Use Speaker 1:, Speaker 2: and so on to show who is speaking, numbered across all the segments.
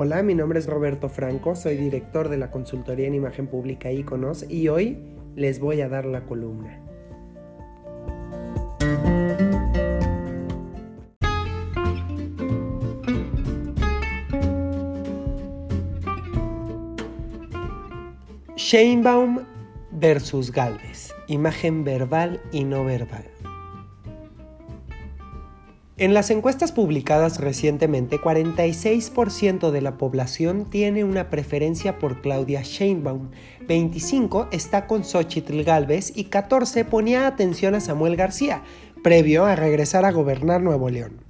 Speaker 1: Hola, mi nombre es Roberto Franco, soy director de la consultoría en imagen pública Iconos y hoy les voy a dar la columna. Sheinbaum versus Galvez, imagen verbal y no verbal. En las encuestas publicadas recientemente, 46% de la población tiene una preferencia por Claudia Sheinbaum, 25 está con Xochitl Galvez y 14 ponía atención a Samuel García, previo a regresar a gobernar Nuevo León.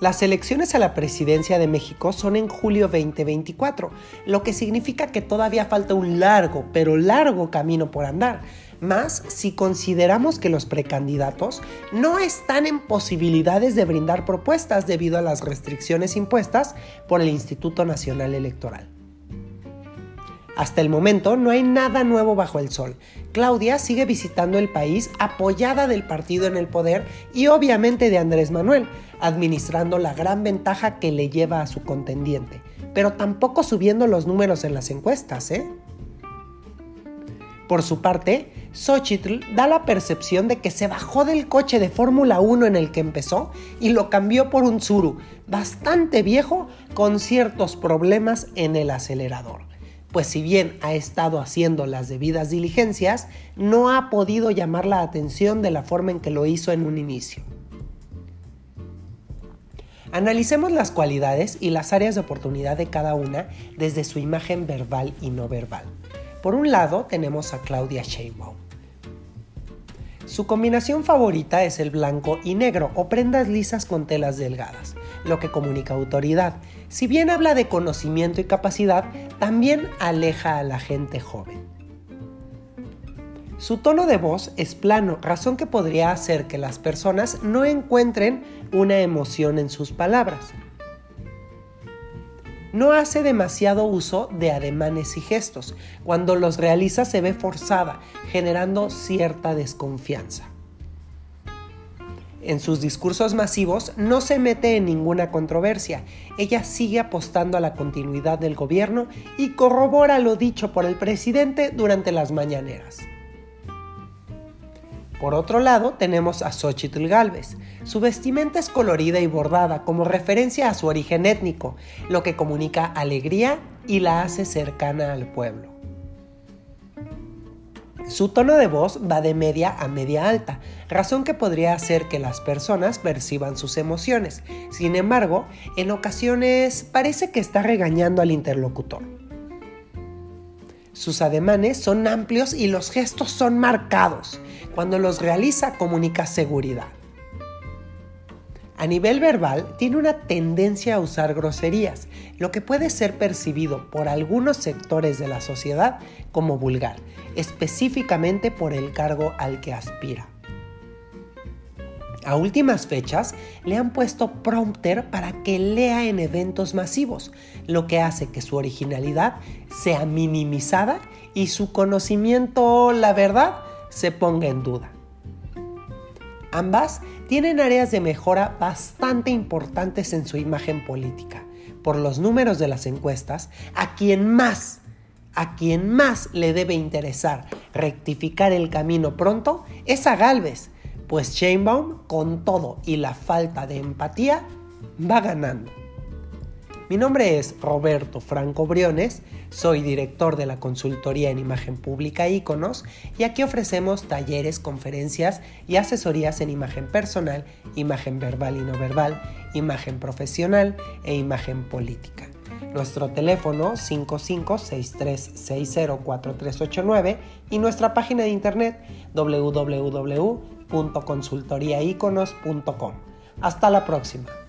Speaker 1: Las elecciones a la presidencia de México son en julio 2024, lo que significa que todavía falta un largo, pero largo camino por andar, más si consideramos que los precandidatos no están en posibilidades de brindar propuestas debido a las restricciones impuestas por el Instituto Nacional Electoral. Hasta el momento no hay nada nuevo bajo el sol. Claudia sigue visitando el país apoyada del partido en el poder y obviamente de Andrés Manuel, administrando la gran ventaja que le lleva a su contendiente, pero tampoco subiendo los números en las encuestas, ¿eh? Por su parte, Xochitl da la percepción de que se bajó del coche de Fórmula 1 en el que empezó y lo cambió por un Tsuru, bastante viejo, con ciertos problemas en el acelerador pues si bien ha estado haciendo las debidas diligencias, no ha podido llamar la atención de la forma en que lo hizo en un inicio. Analicemos las cualidades y las áreas de oportunidad de cada una desde su imagen verbal y no verbal. Por un lado tenemos a Claudia Sheinbaum. Su combinación favorita es el blanco y negro o prendas lisas con telas delgadas lo que comunica autoridad. Si bien habla de conocimiento y capacidad, también aleja a la gente joven. Su tono de voz es plano, razón que podría hacer que las personas no encuentren una emoción en sus palabras. No hace demasiado uso de ademanes y gestos. Cuando los realiza se ve forzada, generando cierta desconfianza en sus discursos masivos no se mete en ninguna controversia. Ella sigue apostando a la continuidad del gobierno y corrobora lo dicho por el presidente durante las mañaneras. Por otro lado, tenemos a Xochitl Galvez. Su vestimenta es colorida y bordada como referencia a su origen étnico, lo que comunica alegría y la hace cercana al pueblo. Su tono de voz va de media a media alta, razón que podría hacer que las personas perciban sus emociones. Sin embargo, en ocasiones parece que está regañando al interlocutor. Sus ademanes son amplios y los gestos son marcados. Cuando los realiza comunica seguridad. A nivel verbal, tiene una tendencia a usar groserías, lo que puede ser percibido por algunos sectores de la sociedad como vulgar, específicamente por el cargo al que aspira. A últimas fechas le han puesto prompter para que lea en eventos masivos, lo que hace que su originalidad sea minimizada y su conocimiento, la verdad, se ponga en duda. Ambas tienen áreas de mejora bastante importantes en su imagen política. Por los números de las encuestas, a quien más, a quien más le debe interesar rectificar el camino pronto es a Galvez, pues Sheinbaum, con todo y la falta de empatía, va ganando. Mi nombre es Roberto Franco Briones, soy director de la consultoría en imagen pública Iconos y aquí ofrecemos talleres, conferencias y asesorías en imagen personal, imagen verbal y no verbal, imagen profesional e imagen política. Nuestro teléfono 5563604389 y nuestra página de internet www.consultoriaiconos.com. Hasta la próxima.